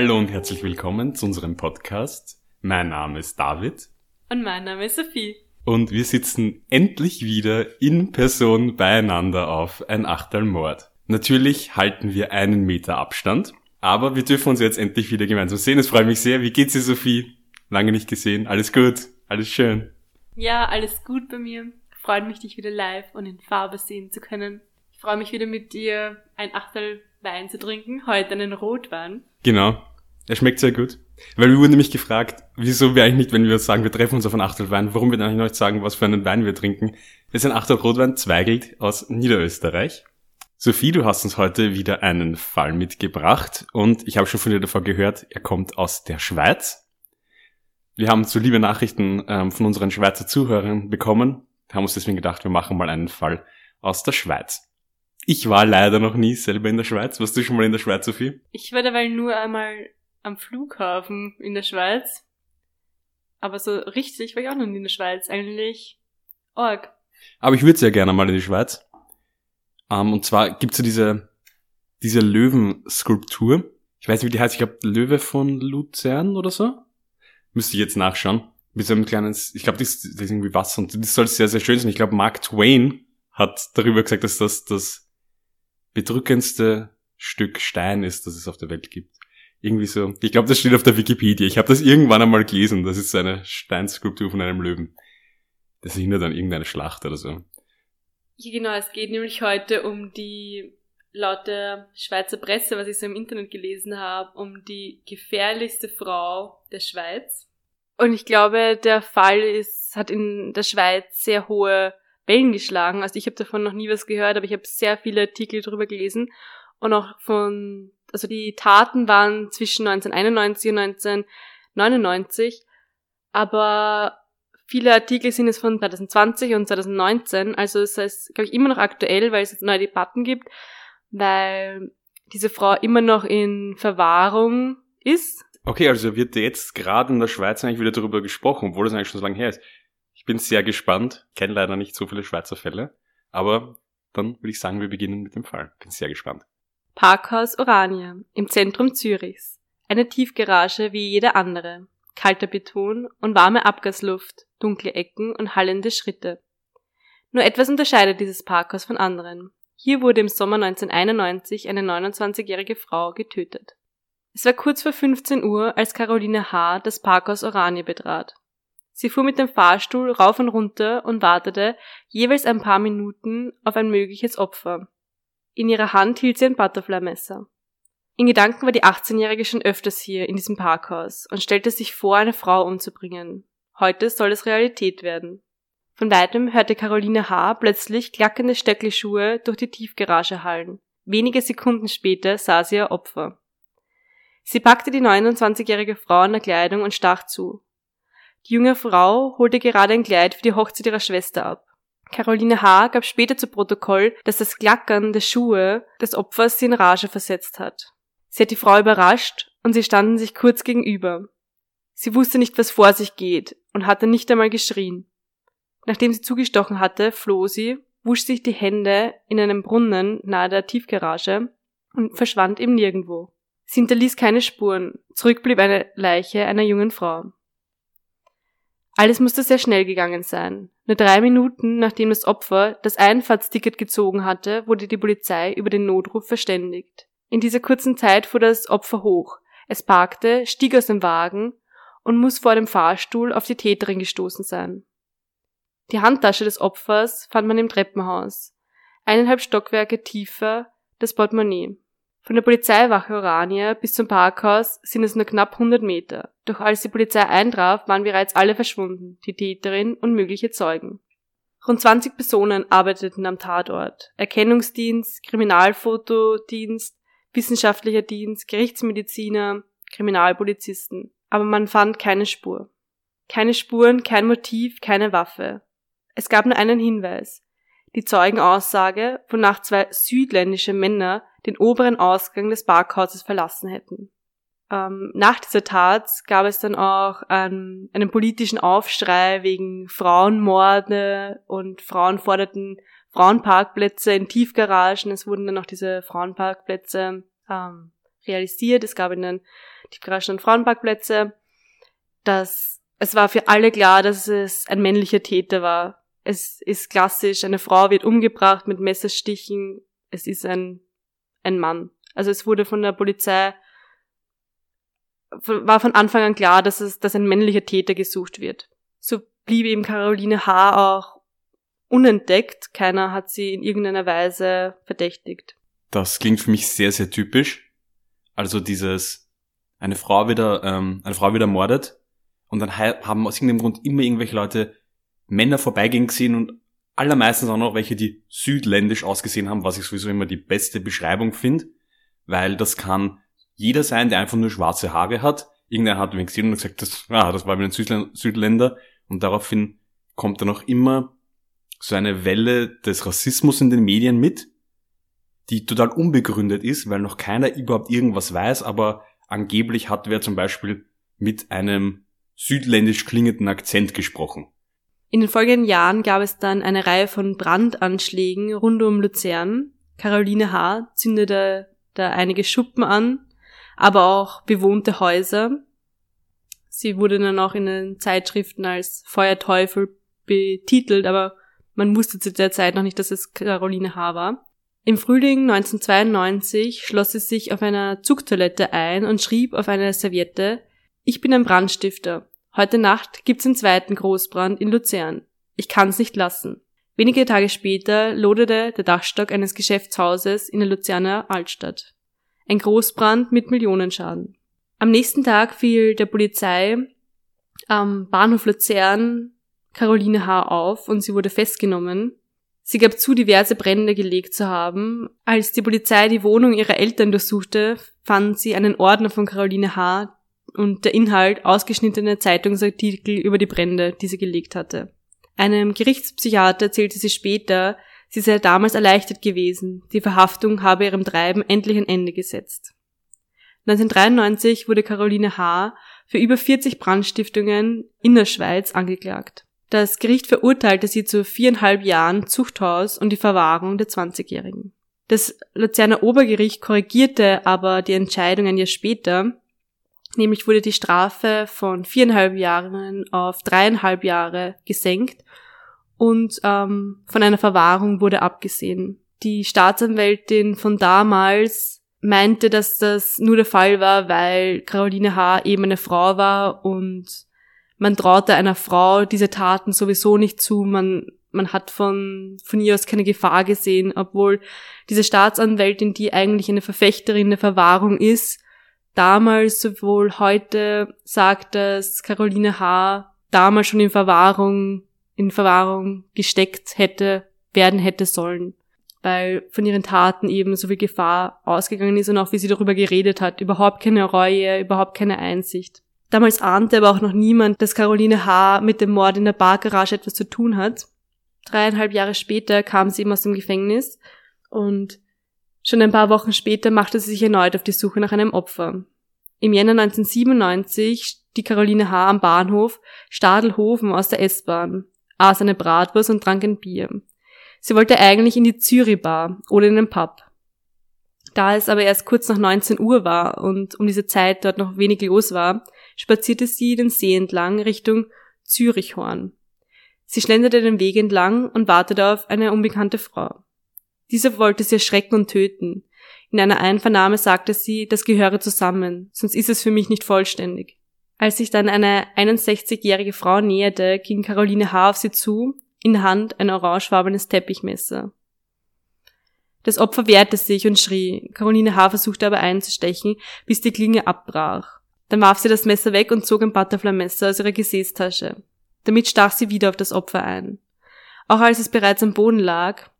Hallo und herzlich willkommen zu unserem Podcast. Mein Name ist David. Und mein Name ist Sophie. Und wir sitzen endlich wieder in Person beieinander auf ein Achtelmord. Natürlich halten wir einen Meter Abstand, aber wir dürfen uns jetzt endlich wieder gemeinsam sehen. Es freut mich sehr. Wie geht's dir, Sophie? Lange nicht gesehen. Alles gut? Alles schön? Ja, alles gut bei mir. Freut mich, dich wieder live und in Farbe sehen zu können. Ich freue mich wieder mit dir ein Achtel Wein zu trinken. Heute einen Rotwein. Genau. Er schmeckt sehr gut. Weil wir wurden nämlich gefragt, wieso wir eigentlich nicht, wenn wir sagen, wir treffen uns auf ein Achtel Wein, warum wir dann eigentlich nicht sagen, was für einen Wein wir trinken. Das ist ein Achtel Rotwein Zweigelt aus Niederösterreich. Sophie, du hast uns heute wieder einen Fall mitgebracht und ich habe schon von dir davor gehört, er kommt aus der Schweiz. Wir haben so liebe Nachrichten ähm, von unseren Schweizer Zuhörern bekommen, haben uns deswegen gedacht, wir machen mal einen Fall aus der Schweiz. Ich war leider noch nie selber in der Schweiz. Warst du schon mal in der Schweiz, Sophie? Ich war dabei nur einmal am Flughafen in der Schweiz. Aber so richtig war ich auch noch nie in der Schweiz. Eigentlich org. Aber ich würde sehr gerne mal in die Schweiz. Um, ähm, und zwar gibt's ja diese, diese Löwenskulptur. Ich weiß nicht, wie die heißt. Ich glaube, Löwe von Luzern oder so. Müsste ich jetzt nachschauen. Mit so einem kleinen, ich glaube, das, das ist irgendwie Wasser und das soll sehr, sehr schön sein. Ich glaube, Mark Twain hat darüber gesagt, dass das das bedrückendste Stück Stein ist, das es auf der Welt gibt. Irgendwie so. Ich glaube, das steht auf der Wikipedia. Ich habe das irgendwann einmal gelesen. Das ist eine Steinskulptur von einem Löwen. Das erinnert an irgendeine Schlacht oder so. Ja, genau. Es geht nämlich heute um die, laut der Schweizer Presse, was ich so im Internet gelesen habe, um die gefährlichste Frau der Schweiz. Und ich glaube, der Fall ist, hat in der Schweiz sehr hohe Wellen geschlagen. Also ich habe davon noch nie was gehört, aber ich habe sehr viele Artikel darüber gelesen und auch von, also die Taten waren zwischen 1991 und 1999, aber viele Artikel sind es von 2020 und 2019, also es ist, glaube ich, immer noch aktuell, weil es jetzt neue Debatten gibt, weil diese Frau immer noch in Verwahrung ist. Okay, also wird jetzt gerade in der Schweiz eigentlich wieder darüber gesprochen, obwohl das eigentlich schon so lange her ist. Bin sehr gespannt, kenne leider nicht so viele Schweizer Fälle, aber dann würde ich sagen, wir beginnen mit dem Fall. Bin sehr gespannt. Parkhaus Orania im Zentrum Zürichs. Eine Tiefgarage wie jede andere. Kalter Beton und warme Abgasluft, dunkle Ecken und hallende Schritte. Nur etwas unterscheidet dieses Parkhaus von anderen. Hier wurde im Sommer 1991 eine 29-jährige Frau getötet. Es war kurz vor 15 Uhr, als Caroline H. das Parkhaus Oranie betrat. Sie fuhr mit dem Fahrstuhl rauf und runter und wartete jeweils ein paar Minuten auf ein mögliches Opfer. In ihrer Hand hielt sie ein Butterfly-Messer. In Gedanken war die 18-Jährige schon öfters hier in diesem Parkhaus und stellte sich vor, eine Frau umzubringen. Heute soll es Realität werden. Von weitem hörte Caroline H. plötzlich klackende Stöckelschuhe durch die Tiefgarage hallen. Wenige Sekunden später sah sie ihr Opfer. Sie packte die 29-jährige Frau an der Kleidung und stach zu. Die junge Frau holte gerade ein Kleid für die Hochzeit ihrer Schwester ab. Caroline H. gab später zu Protokoll, dass das Klackern der Schuhe des Opfers sie in Rage versetzt hat. Sie hat die Frau überrascht und sie standen sich kurz gegenüber. Sie wusste nicht, was vor sich geht und hatte nicht einmal geschrien. Nachdem sie zugestochen hatte, floh sie, wusch sich die Hände in einem Brunnen nahe der Tiefgarage und verschwand im Nirgendwo. Sie hinterließ keine Spuren, zurück blieb eine Leiche einer jungen Frau. Alles musste sehr schnell gegangen sein. Nur drei Minuten nachdem das Opfer das Einfahrtsticket gezogen hatte, wurde die Polizei über den Notruf verständigt. In dieser kurzen Zeit fuhr das Opfer hoch. Es parkte, stieg aus dem Wagen und muss vor dem Fahrstuhl auf die Täterin gestoßen sein. Die Handtasche des Opfers fand man im Treppenhaus. Eineinhalb Stockwerke tiefer das Portemonnaie. Von der Polizeiwache Orania bis zum Parkhaus sind es nur knapp 100 Meter. Doch als die Polizei eintraf, waren bereits alle verschwunden, die Täterin und mögliche Zeugen. Rund 20 Personen arbeiteten am Tatort. Erkennungsdienst, Kriminalfotodienst, wissenschaftlicher Dienst, Gerichtsmediziner, Kriminalpolizisten. Aber man fand keine Spur. Keine Spuren, kein Motiv, keine Waffe. Es gab nur einen Hinweis. Die Zeugenaussage, wonach zwei südländische Männer den oberen Ausgang des Parkhauses verlassen hätten. Ähm, nach dieser Tat gab es dann auch ähm, einen politischen Aufschrei wegen Frauenmorde und Frauen forderten Frauenparkplätze in Tiefgaragen. Es wurden dann auch diese Frauenparkplätze ähm, realisiert. Es gab ihnen Tiefgarage und Frauenparkplätze, dass es war für alle klar, dass es ein männlicher Täter war. Es ist klassisch, eine Frau wird umgebracht mit Messerstichen, es ist ein, ein Mann. Also es wurde von der Polizei, war von Anfang an klar, dass es, dass ein männlicher Täter gesucht wird. So blieb eben Caroline H. auch unentdeckt. Keiner hat sie in irgendeiner Weise verdächtigt. Das klingt für mich sehr, sehr typisch. Also dieses, eine Frau wieder, ähm, eine Frau wieder mordet und dann haben aus irgendeinem Grund immer irgendwelche Leute Männer vorbeigehen gesehen und allermeistens auch noch welche, die südländisch ausgesehen haben, was ich sowieso immer die beste Beschreibung finde, weil das kann jeder sein, der einfach nur schwarze Haare hat. Irgendeiner hat wen gesehen und gesagt, das, ah, das war wieder ein Südländer und daraufhin kommt dann auch immer so eine Welle des Rassismus in den Medien mit, die total unbegründet ist, weil noch keiner überhaupt irgendwas weiß, aber angeblich hat wer zum Beispiel mit einem südländisch klingenden Akzent gesprochen. In den folgenden Jahren gab es dann eine Reihe von Brandanschlägen rund um Luzern. Caroline H. zündete da einige Schuppen an, aber auch bewohnte Häuser. Sie wurde dann auch in den Zeitschriften als Feuerteufel betitelt, aber man wusste zu der Zeit noch nicht, dass es Caroline H. war. Im Frühling 1992 schloss sie sich auf einer Zugtoilette ein und schrieb auf einer Serviette, ich bin ein Brandstifter. Heute Nacht gibt's einen zweiten Großbrand in Luzern. Ich kann's nicht lassen. Wenige Tage später loderte der Dachstock eines Geschäftshauses in der Luzerner Altstadt. Ein Großbrand mit Millionenschaden. Am nächsten Tag fiel der Polizei am Bahnhof Luzern Caroline H. auf und sie wurde festgenommen. Sie gab zu, diverse Brände gelegt zu haben. Als die Polizei die Wohnung ihrer Eltern durchsuchte, fand sie einen Ordner von Caroline H. und der Inhalt ausgeschnittene Zeitungsartikel über die Brände, die sie gelegt hatte. Einem Gerichtspsychiater erzählte sie später, sie sei damals erleichtert gewesen, die Verhaftung habe ihrem Treiben endlich ein Ende gesetzt. 1993 wurde Caroline H. für über 40 Brandstiftungen in der Schweiz angeklagt. Das Gericht verurteilte sie zu viereinhalb Jahren Zuchthaus und die Verwahrung der 20-Jährigen. Das Luzerner Obergericht korrigierte aber die Entscheidung ein Jahr später, nämlich wurde die Strafe von viereinhalb Jahren auf dreieinhalb Jahre gesenkt und ähm, von einer Verwahrung wurde abgesehen. Die Staatsanwältin von damals meinte, dass das nur der Fall war, weil Caroline H. eben eine Frau war und man traute einer Frau diese Taten sowieso nicht zu, man, man hat von, von ihr aus keine Gefahr gesehen, obwohl diese Staatsanwältin, die eigentlich eine Verfechterin der Verwahrung ist, damals sowohl heute sagt, dass Caroline H. damals schon in Verwahrung, in Verwahrung gesteckt hätte, werden hätte sollen, weil von ihren Taten eben so viel Gefahr ausgegangen ist und auch wie sie darüber geredet hat, überhaupt keine Reue, überhaupt keine Einsicht. Damals ahnte aber auch noch niemand, dass Caroline H. mit dem Mord in der Bargarage etwas zu tun hat. Dreieinhalb Jahre später kam sie eben aus dem Gefängnis und schon ein paar Wochen später machte sie sich erneut auf die Suche nach einem Opfer. Im Jänner 1997 stieg Caroline H. am Bahnhof Stadelhofen aus der S-Bahn, aß eine Bratwurst und trank ein Bier. Sie wollte eigentlich in die Zürich-Bar oder in den Pub. Da es aber erst kurz nach 19 Uhr war und um diese Zeit dort noch wenig los war, spazierte sie den See entlang Richtung Zürichhorn. Sie schlenderte den Weg entlang und wartete auf eine unbekannte Frau. Diese wollte sie erschrecken und töten. In einer Einvernahme sagte sie, das gehöre zusammen, sonst ist es für mich nicht vollständig. Als sich dann eine 61-jährige Frau näherte, ging Caroline H. auf sie zu, in Hand ein orangefarbenes Teppichmesser. Das Opfer wehrte sich und schrie. Caroline H. versuchte aber einzustechen, bis die Klinge abbrach. Dann warf sie das Messer weg und zog ein Butterfly-Messer aus ihrer Gesäßtasche. Damit stach sie wieder auf das Opfer ein. Auch als es bereits am Boden lag,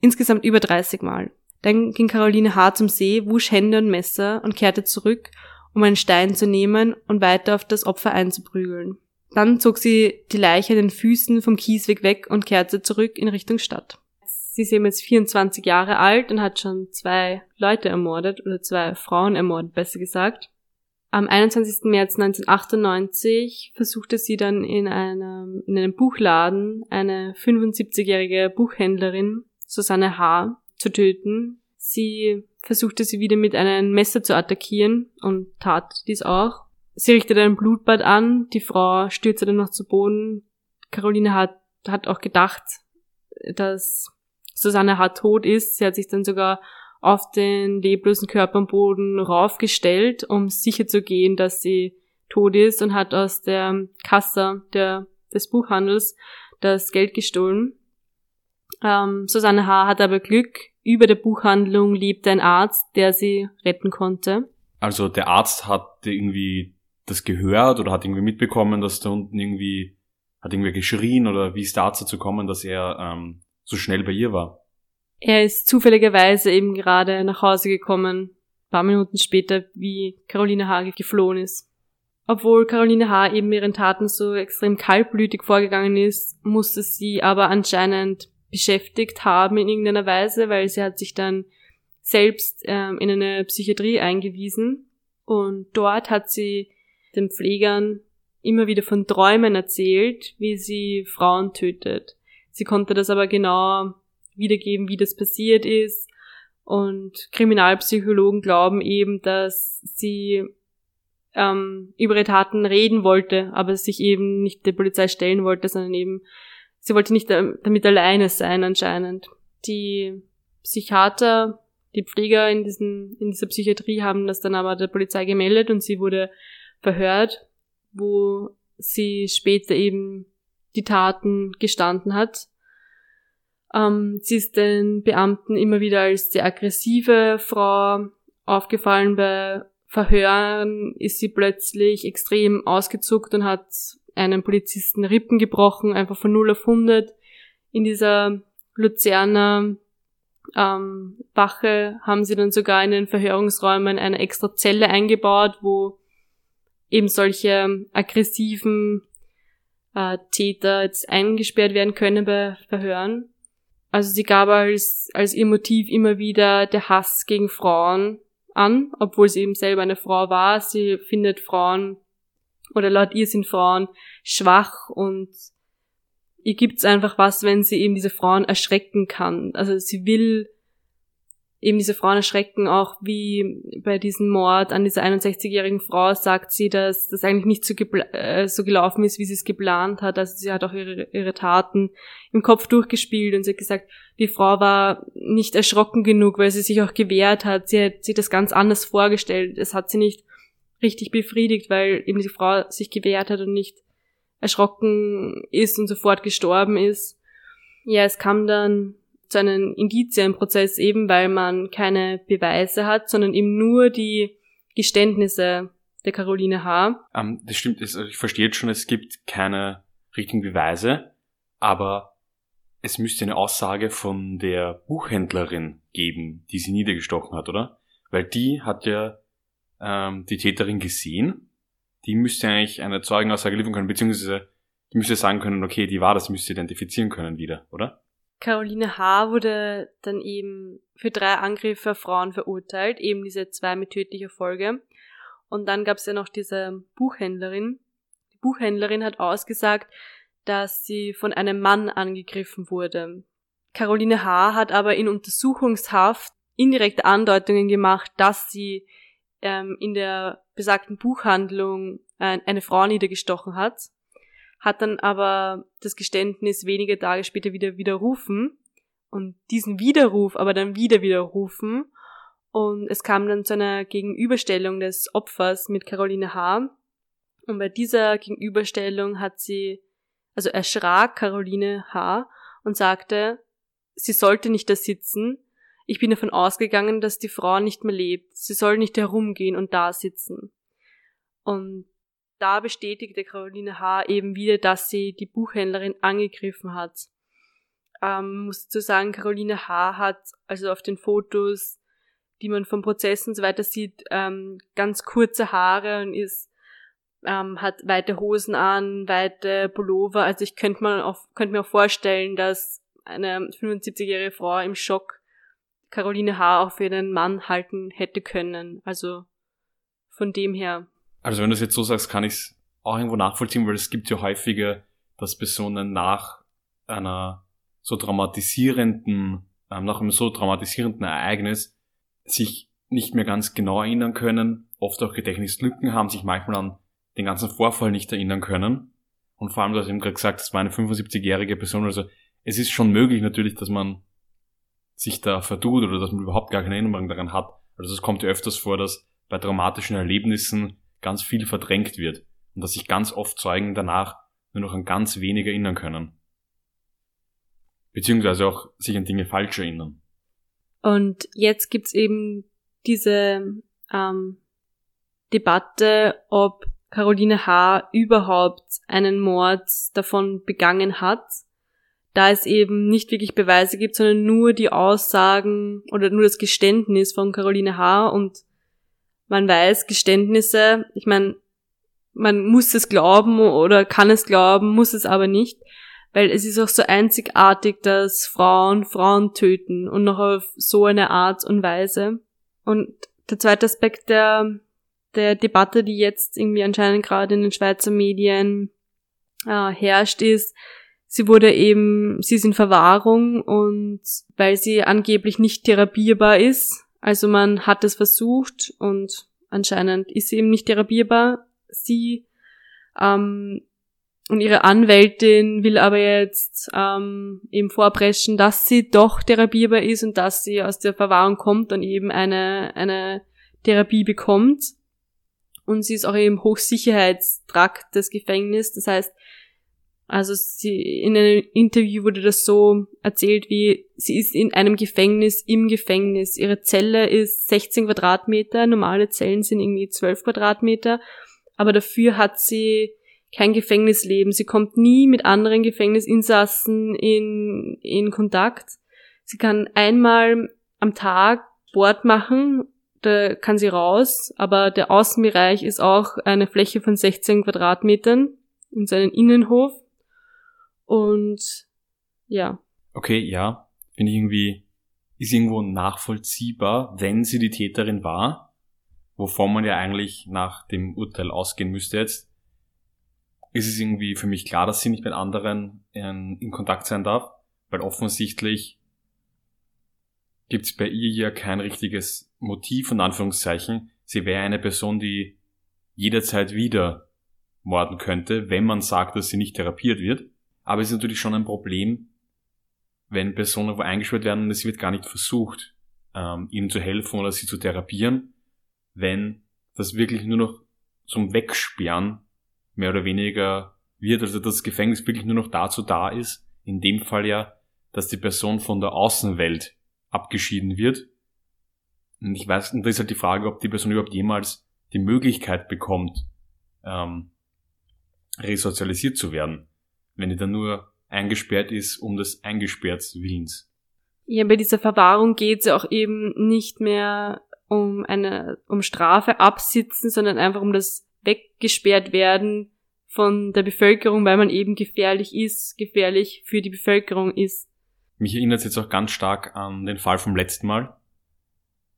insgesamt über 30 Mal. Dann ging Caroline H. zum See, wusch Hände und Messer und kehrte zurück, um einen Stein zu nehmen und weiter auf das Opfer einzuprügeln. Dann zog sie die Leiche an den Füßen vom Kiesweg weg und kehrte zurück in Richtung Stadt. Sie ist eben jetzt 24 Jahre alt und hat schon zwei Leute ermordet oder zwei Frauen ermordet, besser gesagt. Am 21. März 1998 versuchte sie dann in einem, in einem Buchladen eine 75-jährige Buchhändlerin, Susanne H., zu töten. Sie versuchte sie wieder mit einem Messer zu attackieren und tat dies auch. Sie richtete ein Blutbad an, die Frau stürzte dann noch zu Boden. Caroline hat, hat auch gedacht, dass Susanne H. tot ist. Sie hat sich dann sogar auf den leblosen Körper am Boden raufgestellt, um sicher zu gehen, dass sie tot ist und hat aus der Kasse der, des Buchhandels das Geld gestohlen. Ähm, Susanne H. hat aber Glück. Über der Buchhandlung lebte ein Arzt, der sie retten konnte. Also der Arzt hat irgendwie das gehört oder hat irgendwie mitbekommen, dass da unten irgendwie hat irgendwie geschrien oder wie ist der Arzt dazu gekommen, dass er ähm, so schnell bei ihr war? Er ist zufälligerweise eben gerade nach Hause gekommen, paar Minuten später, wie Caroline H. geflohen ist. Obwohl Caroline H. eben ihren Taten so extrem kaltblütig vorgegangen ist, musste sie aber anscheinend beschäftigt haben in irgendeiner Weise, weil sie hat sich dann selbst ähm, in eine Psychiatrie eingewiesen und dort hat sie den Pflegern immer wieder von Träumen erzählt, wie sie Frauen tötet. Sie konnte das aber genau wiedergeben, wie das passiert ist. Und Kriminalpsychologen glauben eben, dass sie ähm, über ihre Taten reden wollte, aber sich eben nicht der Polizei stellen wollte, sondern eben sie wollte nicht damit alleine sein anscheinend. Die Psychiater, die Pfleger in, diesen, in dieser Psychiatrie haben das dann aber der Polizei gemeldet und sie wurde verhört, wo sie später eben die Taten gestanden hat. Ähm, sie ist den Beamten immer wieder als sehr aggressive Frau aufgefallen. Bei Verhören ist sie plötzlich extrem ausgezuckt und hat einen Polizisten Rippen gebrochen, einfach von 0 auf 100. In dieser Luzerner ähm, Wache haben sie dann sogar in den Verhörungsräumen eine extra Zelle eingebaut, wo eben solche aggressiven äh, Täter jetzt eingesperrt werden können bei Verhören. Also sie gab als, als ihr Motiv immer wieder der Hass gegen Frauen an, obwohl sie eben selber eine Frau war. Sie findet Frauen oder laut ihr sind Frauen schwach und ihr gibt's einfach was, wenn sie eben diese Frauen erschrecken kann. Also sie will eben diese Frauen erschrecken, auch wie bei diesem Mord an dieser 61-jährigen Frau sagt sie, dass das eigentlich nicht so, äh, so gelaufen ist, wie sie es geplant hat. Also sie hat auch ihre, ihre Taten im Kopf durchgespielt und sie hat gesagt, die Frau war nicht erschrocken genug, weil sie sich auch gewehrt hat. Sie hat sich das ganz anders vorgestellt. Es hat sie nicht richtig befriedigt, weil eben die Frau sich gewehrt hat und nicht erschrocken ist und sofort gestorben ist. Ja, es kam dann zu einem Indizienprozess eben, weil man keine Beweise hat, sondern eben nur die Geständnisse der Caroline H. Ähm, das stimmt, also ich verstehe jetzt schon, es gibt keine richtigen Beweise, aber es müsste eine Aussage von der Buchhändlerin geben, die sie niedergestochen hat, oder? Weil die hat ja ähm, die Täterin gesehen. Die müsste eigentlich eine Zeugenaussage liefern können, beziehungsweise die müsste sagen können, okay, die war das, müsste identifizieren können wieder, oder? Caroline H. wurde dann eben für drei Angriffe auf Frauen verurteilt, eben diese zwei mit tödlicher Folge. Und dann gab es ja noch diese Buchhändlerin. Die Buchhändlerin hat ausgesagt, dass sie von einem Mann angegriffen wurde. Caroline H. hat aber in Untersuchungshaft indirekte Andeutungen gemacht, dass sie ähm, in der besagten Buchhandlung äh, eine Frau niedergestochen hat hat dann aber das Geständnis wenige Tage später wieder widerrufen und diesen Widerruf aber dann wieder widerrufen und es kam dann zu einer Gegenüberstellung des Opfers mit Caroline H. Und bei dieser Gegenüberstellung hat sie, also erschrak Caroline H. und sagte, sie sollte nicht da sitzen. Ich bin davon ausgegangen, dass die Frau nicht mehr lebt. Sie soll nicht herumgehen und da sitzen. Und da bestätigte Caroline H. eben wieder, dass sie die Buchhändlerin angegriffen hat. Ähm, muss zu sagen, Caroline H. hat also auf den Fotos, die man vom Prozess und so weiter sieht, ähm, ganz kurze Haare und ist ähm, hat weite Hosen an, weite Pullover. Also ich könnte könnte mir auch vorstellen, dass eine 75-jährige Frau im Schock Caroline H. auch für einen Mann halten hätte können. Also von dem her also wenn du es jetzt so sagst, kann ich es auch irgendwo nachvollziehen, weil es gibt ja häufiger, dass Personen nach einer so traumatisierenden, ähm, nach einem so traumatisierenden Ereignis sich nicht mehr ganz genau erinnern können, oft auch Gedächtnislücken haben, sich manchmal an den ganzen Vorfall nicht erinnern können. Und vor allem, du hast eben gerade gesagt, das war eine 75-jährige Person. Also es ist schon möglich natürlich, dass man sich da verdut oder dass man überhaupt gar keine Erinnerung daran hat. Also es kommt ja öfters vor, dass bei traumatischen Erlebnissen ganz viel verdrängt wird und dass sich ganz oft Zeugen danach nur noch an ganz wenige erinnern können. Beziehungsweise auch sich an Dinge falsch erinnern. Und jetzt gibt's eben diese ähm, Debatte, ob Caroline H. überhaupt einen Mord davon begangen hat, da es eben nicht wirklich Beweise gibt, sondern nur die Aussagen oder nur das Geständnis von Caroline H. und man weiß, Geständnisse, ich meine, man muss es glauben oder kann es glauben, muss es aber nicht, weil es ist auch so einzigartig, dass Frauen Frauen töten und noch auf so eine Art und Weise. Und der zweite Aspekt der, der Debatte, die jetzt irgendwie anscheinend gerade in den Schweizer Medien äh, herrscht, ist, sie wurde eben, sie ist in Verwahrung und weil sie angeblich nicht therapierbar ist, also man hat es versucht und anscheinend ist sie eben nicht therapierbar. Sie ähm, und ihre Anwältin will aber jetzt ähm, eben vorpreschen, dass sie doch therapierbar ist und dass sie aus der Verwahrung kommt und eben eine, eine Therapie bekommt. Und sie ist auch im Hochsicherheitstrakt des Gefängnisses. Das heißt, also sie, in einem Interview wurde das so erzählt, wie sie ist in einem Gefängnis im Gefängnis. Ihre Zelle ist 16 Quadratmeter, normale Zellen sind irgendwie 12 Quadratmeter, aber dafür hat sie kein Gefängnisleben. Sie kommt nie mit anderen Gefängnisinsassen in, in Kontakt. Sie kann einmal am Tag Sport machen, da kann sie raus, aber der Außenbereich ist auch eine Fläche von 16 Quadratmetern in seinen Innenhof. Und ja. Okay, ja. Finde ich irgendwie, ist irgendwo nachvollziehbar, wenn sie die Täterin war, wovon man ja eigentlich nach dem Urteil ausgehen müsste jetzt, ist es irgendwie für mich klar, dass sie nicht mit anderen in, in Kontakt sein darf, weil offensichtlich gibt es bei ihr ja kein richtiges Motiv, in Anführungszeichen. Sie wäre eine Person, die jederzeit wieder morden könnte, wenn man sagt, dass sie nicht therapiert wird. Aber es ist natürlich schon ein Problem, wenn Personen wo eingesperrt werden und es wird gar nicht versucht, ähm, ihnen zu helfen oder sie zu therapieren, wenn das wirklich nur noch zum Wegsperren mehr oder weniger wird, also das Gefängnis wirklich nur noch dazu da ist, in dem Fall ja, dass die Person von der Außenwelt abgeschieden wird. Und ich weiß, und da ist halt die Frage, ob die Person überhaupt jemals die Möglichkeit bekommt, ähm, resozialisiert zu werden, wenn die dann nur eingesperrt ist, um des eingesperrt Willens. Ja, bei dieser Verwahrung geht es ja auch eben nicht mehr um eine, um Strafe absitzen, sondern einfach um das weggesperrt werden von der Bevölkerung, weil man eben gefährlich ist, gefährlich für die Bevölkerung ist. Mich erinnert es jetzt auch ganz stark an den Fall vom letzten Mal,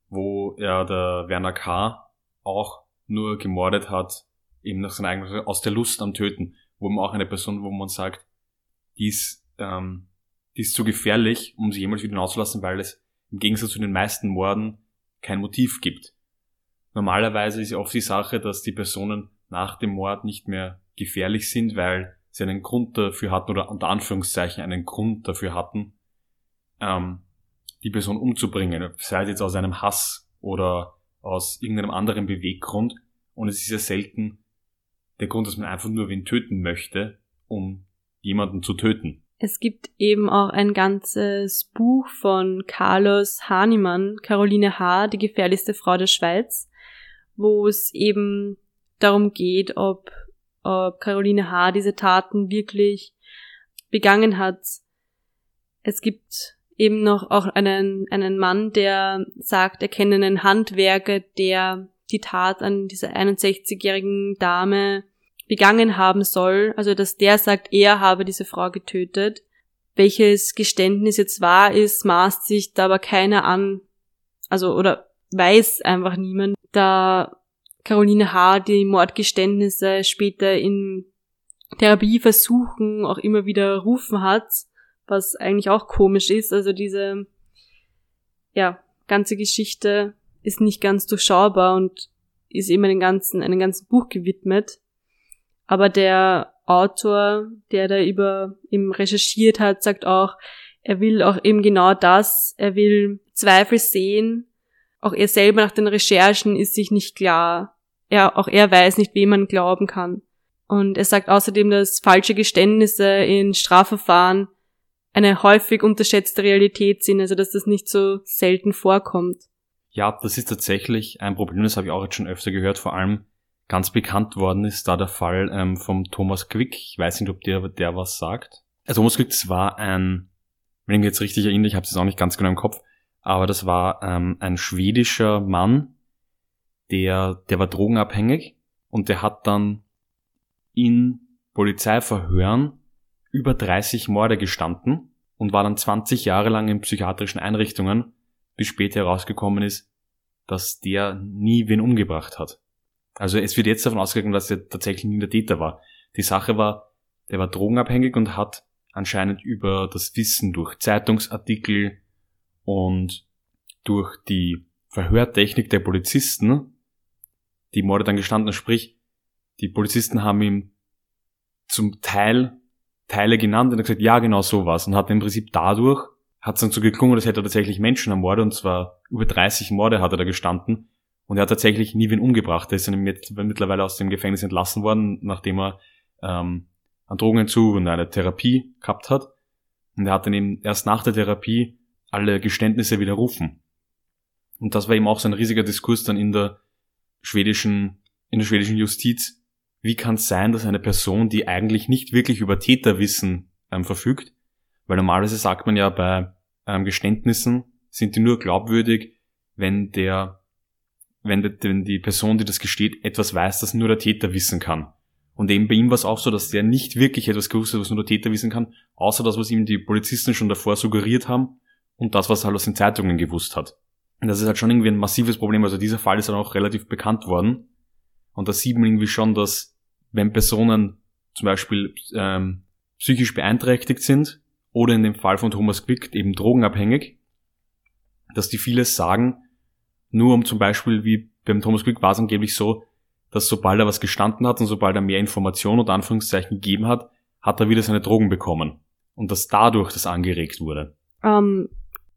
wo ja der Werner K. auch nur gemordet hat, eben nach seiner eigenen, aus der Lust am Töten, wo man auch eine Person, wo man sagt, die ist, ähm, die ist zu gefährlich, um sie jemals wieder hinauszulassen, weil es im Gegensatz zu den meisten Morden kein Motiv gibt. Normalerweise ist oft die Sache, dass die Personen nach dem Mord nicht mehr gefährlich sind, weil sie einen Grund dafür hatten oder unter Anführungszeichen einen Grund dafür hatten, ähm, die Person umzubringen, sei es jetzt aus einem Hass oder aus irgendeinem anderen Beweggrund. Und es ist ja selten der Grund, dass man einfach nur wen töten möchte, um jemanden zu töten. Es gibt eben auch ein ganzes Buch von Carlos Hahnemann, Caroline H., die gefährlichste Frau der Schweiz wo es eben darum geht, ob, ob Caroline H. diese Taten wirklich begangen hat. Es gibt eben noch auch einen, einen Mann, der sagt, er kenne einen Handwerker, der die Tat an dieser 61-jährigen Dame begangen haben soll. Also, dass der sagt, er habe diese Frau getötet. Welches Geständnis jetzt wahr ist, maßt sich da aber keiner an. Also, oder weiß einfach niemand da Caroline H. die Mordgeständnisse später in Therapieversuchen auch immer wieder rufen hat, was eigentlich auch komisch ist. Also diese, ja, ganze Geschichte ist nicht ganz durchschaubar und ist eben einem ganzen, einem ganzen Buch gewidmet. Aber der Autor, der da über ihm recherchiert hat, sagt auch, er will auch eben genau das, er will Zweifel sehen. Auch er selber nach den Recherchen ist sich nicht klar. Er, auch er weiß nicht, wem man glauben kann. Und er sagt außerdem, dass falsche Geständnisse in Strafverfahren eine häufig unterschätzte Realität sind, also dass das nicht so selten vorkommt. Ja, das ist tatsächlich ein Problem, das habe ich auch jetzt schon öfter gehört, vor allem ganz bekannt worden ist da der Fall ähm, vom Thomas Quick. Ich weiß nicht, ob der, der was sagt. Also Thomas Quick, das war ein, wenn ich mich jetzt richtig erinnere, ich habe es auch nicht ganz genau im Kopf, aber das war ähm, ein schwedischer Mann, der, der war drogenabhängig und der hat dann in Polizeiverhören über 30 Morde gestanden und war dann 20 Jahre lang in psychiatrischen Einrichtungen, bis später herausgekommen ist, dass der nie wen umgebracht hat. Also es wird jetzt davon ausgegangen, dass er tatsächlich nie der Täter war. Die Sache war, der war drogenabhängig und hat anscheinend über das Wissen durch Zeitungsartikel und durch die Verhörtechnik der Polizisten die Morde dann gestanden. Sprich, die Polizisten haben ihm zum Teil Teile genannt und er gesagt, ja, genau sowas. Und hat im Prinzip dadurch, hat es dann so geklungen, als hätte er tatsächlich Menschen ermordet, und zwar über 30 Morde hat er da gestanden. Und er hat tatsächlich nie wen umgebracht. Er ist dann mittlerweile aus dem Gefängnis entlassen worden, nachdem er ähm, an Drogenentzug und eine Therapie gehabt hat. Und er hat dann eben erst nach der Therapie alle Geständnisse widerrufen. Und das war eben auch so ein riesiger Diskurs dann in der schwedischen, in der schwedischen Justiz, wie kann es sein, dass eine Person, die eigentlich nicht wirklich über Täterwissen ähm, verfügt, weil normalerweise sagt man ja bei ähm, Geständnissen sind die nur glaubwürdig, wenn der, wenn, de, wenn die Person, die das gesteht, etwas weiß, das nur der Täter wissen kann. Und eben bei ihm war es auch so, dass der nicht wirklich etwas gewusst hat, was nur der Täter wissen kann, außer das, was ihm die Polizisten schon davor suggeriert haben und das, was er halt aus den Zeitungen gewusst hat. Und das ist halt schon irgendwie ein massives Problem. Also dieser Fall ist dann auch relativ bekannt worden. Und da sieht man irgendwie schon, dass wenn Personen zum Beispiel ähm, psychisch beeinträchtigt sind oder in dem Fall von Thomas Quick eben drogenabhängig, dass die vieles sagen, nur um zum Beispiel, wie beim Thomas Quick war es angeblich so, dass sobald er was gestanden hat und sobald er mehr Informationen oder Anführungszeichen gegeben hat, hat er wieder seine Drogen bekommen. Und dass dadurch das angeregt wurde. Ähm,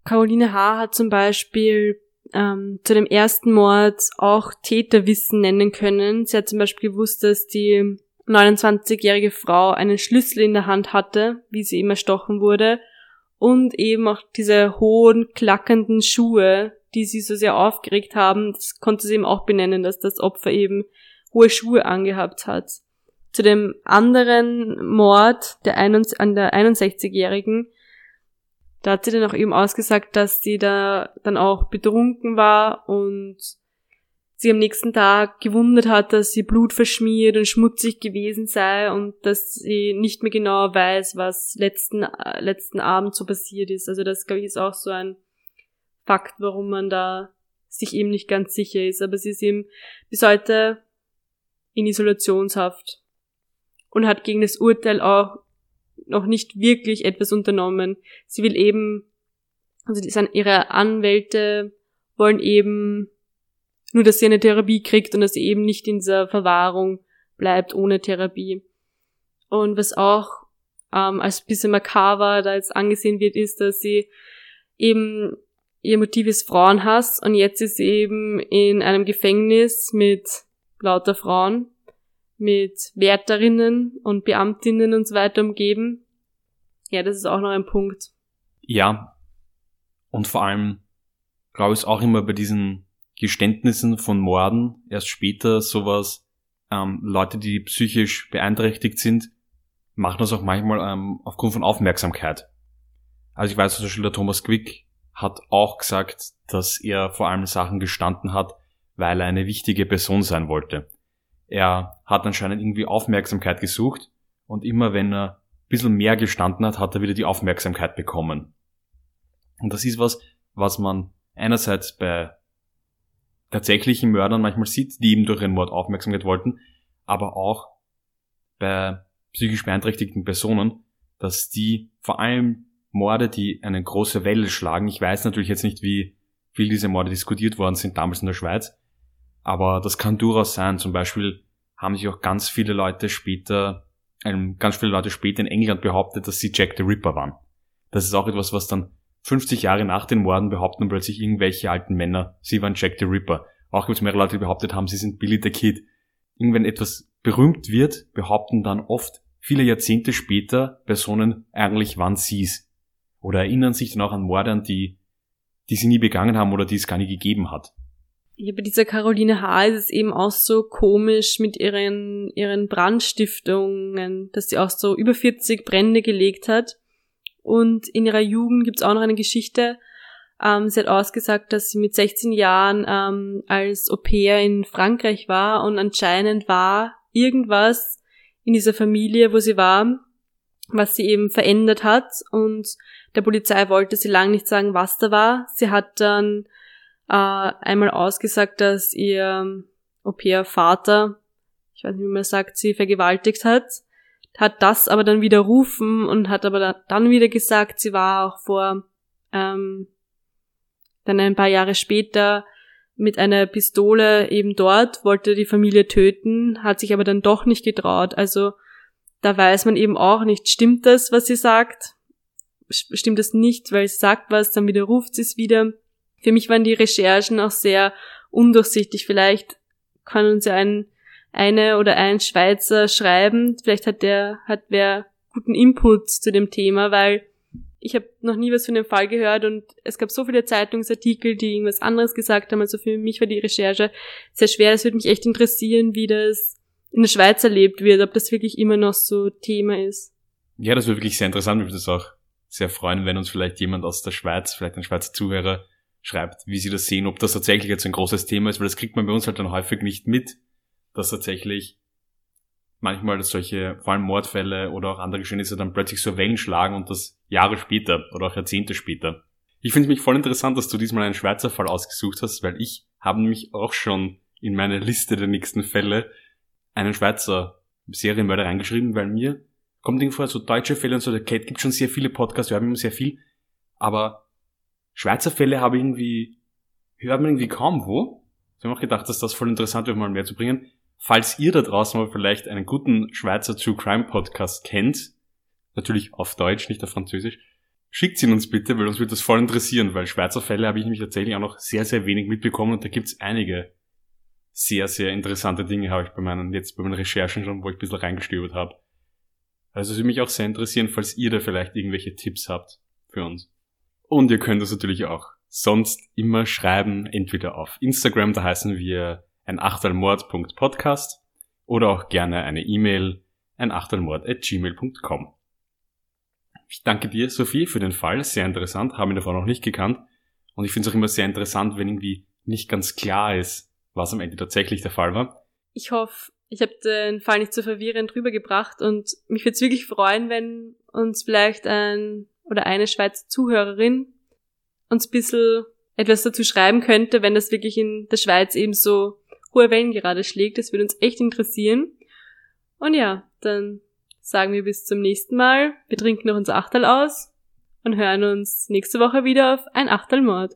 Caroline H. hat zum Beispiel ähm, zu dem ersten Mord auch Täterwissen nennen können. Sie hat zum Beispiel gewusst, dass die 29-jährige Frau einen Schlüssel in der Hand hatte, wie sie ihm erstochen wurde, und eben auch diese hohen, klackernden Schuhe, die sie so sehr aufgeregt haben, das konnte sie eben auch benennen, dass das Opfer eben hohe Schuhe angehabt hat. Zu dem anderen Mord der an der 61-jährigen da hat sie dann auch eben ausgesagt, dass sie da dann auch betrunken war und sie am nächsten Tag gewundert hat, dass sie Blut verschmiert und schmutzig gewesen sei und dass sie nicht mehr genau weiß, was letzten, äh, letzten Abend so passiert ist. Also das, glaube ich, ist auch so ein Fakt, warum man da sich eben nicht ganz sicher ist. Aber sie ist eben bis heute in Isolationshaft und hat gegen das Urteil auch noch nicht wirklich etwas unternommen. Sie will eben, also ihre Anwälte wollen eben nur, dass sie eine Therapie kriegt und dass sie eben nicht in dieser Verwahrung bleibt ohne Therapie. Und was auch ähm, als bisschen makaber da jetzt angesehen wird, ist, dass sie eben ihr Motiv ist Frauenhass und jetzt ist sie eben in einem Gefängnis mit lauter Frauen mit Wärterinnen und Beamtinnen und so weiter umgeben. Ja, das ist auch noch ein Punkt. Ja. Und vor allem glaube ich auch immer bei diesen Geständnissen von Morden erst später sowas, ähm, Leute, die psychisch beeinträchtigt sind, machen das auch manchmal ähm, aufgrund von Aufmerksamkeit. Also ich weiß zum Beispiel, der Thomas Quick hat auch gesagt, dass er vor allem Sachen gestanden hat, weil er eine wichtige Person sein wollte. Er hat anscheinend irgendwie Aufmerksamkeit gesucht und immer wenn er ein bisschen mehr gestanden hat, hat er wieder die Aufmerksamkeit bekommen. Und das ist was, was man einerseits bei tatsächlichen Mördern manchmal sieht, die eben durch einen Mord Aufmerksamkeit wollten, aber auch bei psychisch beeinträchtigten Personen, dass die vor allem Morde, die eine große Welle schlagen, ich weiß natürlich jetzt nicht, wie viel diese Morde diskutiert worden sind damals in der Schweiz. Aber das kann durchaus sein. Zum Beispiel haben sich auch ganz viele Leute später, ähm, ganz viele Leute später in England behauptet, dass sie Jack the Ripper waren. Das ist auch etwas, was dann 50 Jahre nach den Morden behaupten plötzlich irgendwelche alten Männer, sie waren Jack the Ripper. Auch gibt es mehrere Leute, die behauptet haben, sie sind Billy the Kid. Irgendwann etwas berühmt wird, behaupten dann oft viele Jahrzehnte später Personen eigentlich, wann sie's. Oder erinnern sich dann auch an Morde, die, die sie nie begangen haben oder die es gar nie gegeben hat. Ja, bei dieser Caroline H. ist es eben auch so komisch mit ihren, ihren Brandstiftungen, dass sie auch so über 40 Brände gelegt hat. Und in ihrer Jugend gibt's auch noch eine Geschichte. Ähm, sie hat ausgesagt, dass sie mit 16 Jahren ähm, als Au pair in Frankreich war und anscheinend war irgendwas in dieser Familie, wo sie war, was sie eben verändert hat. Und der Polizei wollte sie lang nicht sagen, was da war. Sie hat dann äh, einmal ausgesagt, dass ihr Au-pair-Vater, ich weiß nicht, wie man sagt, sie vergewaltigt hat, hat das aber dann widerrufen und hat aber dann wieder gesagt, sie war auch vor ähm, dann ein paar Jahre später mit einer Pistole eben dort, wollte die Familie töten, hat sich aber dann doch nicht getraut. Also da weiß man eben auch nicht, stimmt das, was sie sagt? Stimmt das nicht, weil sie sagt was, dann widerruft sie es wieder. Für mich waren die Recherchen auch sehr undurchsichtig. Vielleicht kann uns ja ein, eine oder ein Schweizer schreiben. Vielleicht hat der, hat wer guten Input zu dem Thema, weil ich habe noch nie was von dem Fall gehört und es gab so viele Zeitungsartikel, die irgendwas anderes gesagt haben. Also für mich war die Recherche sehr schwer. Es würde mich echt interessieren, wie das in der Schweiz erlebt wird, ob das wirklich immer noch so Thema ist. Ja, das wäre wirklich sehr interessant. Ich würde es auch sehr freuen, wenn uns vielleicht jemand aus der Schweiz, vielleicht ein Schweizer Zuhörer, schreibt, wie sie das sehen, ob das tatsächlich jetzt ein großes Thema ist, weil das kriegt man bei uns halt dann häufig nicht mit, dass tatsächlich manchmal solche, vor allem Mordfälle oder auch andere Geschehnisse dann plötzlich so Wellen schlagen und das Jahre später oder auch Jahrzehnte später. Ich finde mich voll interessant, dass du diesmal einen Schweizer Fall ausgesucht hast, weil ich habe nämlich auch schon in meine Liste der nächsten Fälle einen Schweizer Serienmörder reingeschrieben, weil mir kommt irgendwie vor, so deutsche Fälle und so, der Kate gibt schon sehr viele Podcasts, wir haben immer sehr viel, aber Schweizer Fälle habe ich irgendwie, hört man irgendwie kaum wo. Ich habe auch gedacht, dass das voll interessant wäre, mal mehr zu bringen. Falls ihr da draußen mal vielleicht einen guten Schweizer True Crime Podcast kennt, natürlich auf Deutsch, nicht auf Französisch, schickt ihn uns bitte, weil uns wird das voll interessieren, weil Schweizer Fälle habe ich nämlich tatsächlich auch noch sehr, sehr wenig mitbekommen und da gibt's einige sehr, sehr interessante Dinge habe ich bei meinen, jetzt bei meinen Recherchen schon, wo ich ein bisschen reingestöbert habe. Also es würde mich auch sehr interessieren, falls ihr da vielleicht irgendwelche Tipps habt für uns. Und ihr könnt uns natürlich auch sonst immer schreiben, entweder auf Instagram, da heißen wir ein achtelmord.podcast oder auch gerne eine E-Mail ein achtelmord.gmail.com. Ich danke dir, Sophie, für den Fall. Sehr interessant, habe ihn davor noch nicht gekannt. Und ich finde es auch immer sehr interessant, wenn irgendwie nicht ganz klar ist, was am Ende tatsächlich der Fall war. Ich hoffe, ich habe den Fall nicht so verwirrend rübergebracht und mich würde es wirklich freuen, wenn uns vielleicht ein oder eine Schweizer Zuhörerin uns ein bisschen etwas dazu schreiben könnte, wenn das wirklich in der Schweiz eben so hohe Wellen gerade schlägt. Das würde uns echt interessieren. Und ja, dann sagen wir bis zum nächsten Mal. Wir trinken noch unser Achtel aus und hören uns nächste Woche wieder auf ein Achtelmord.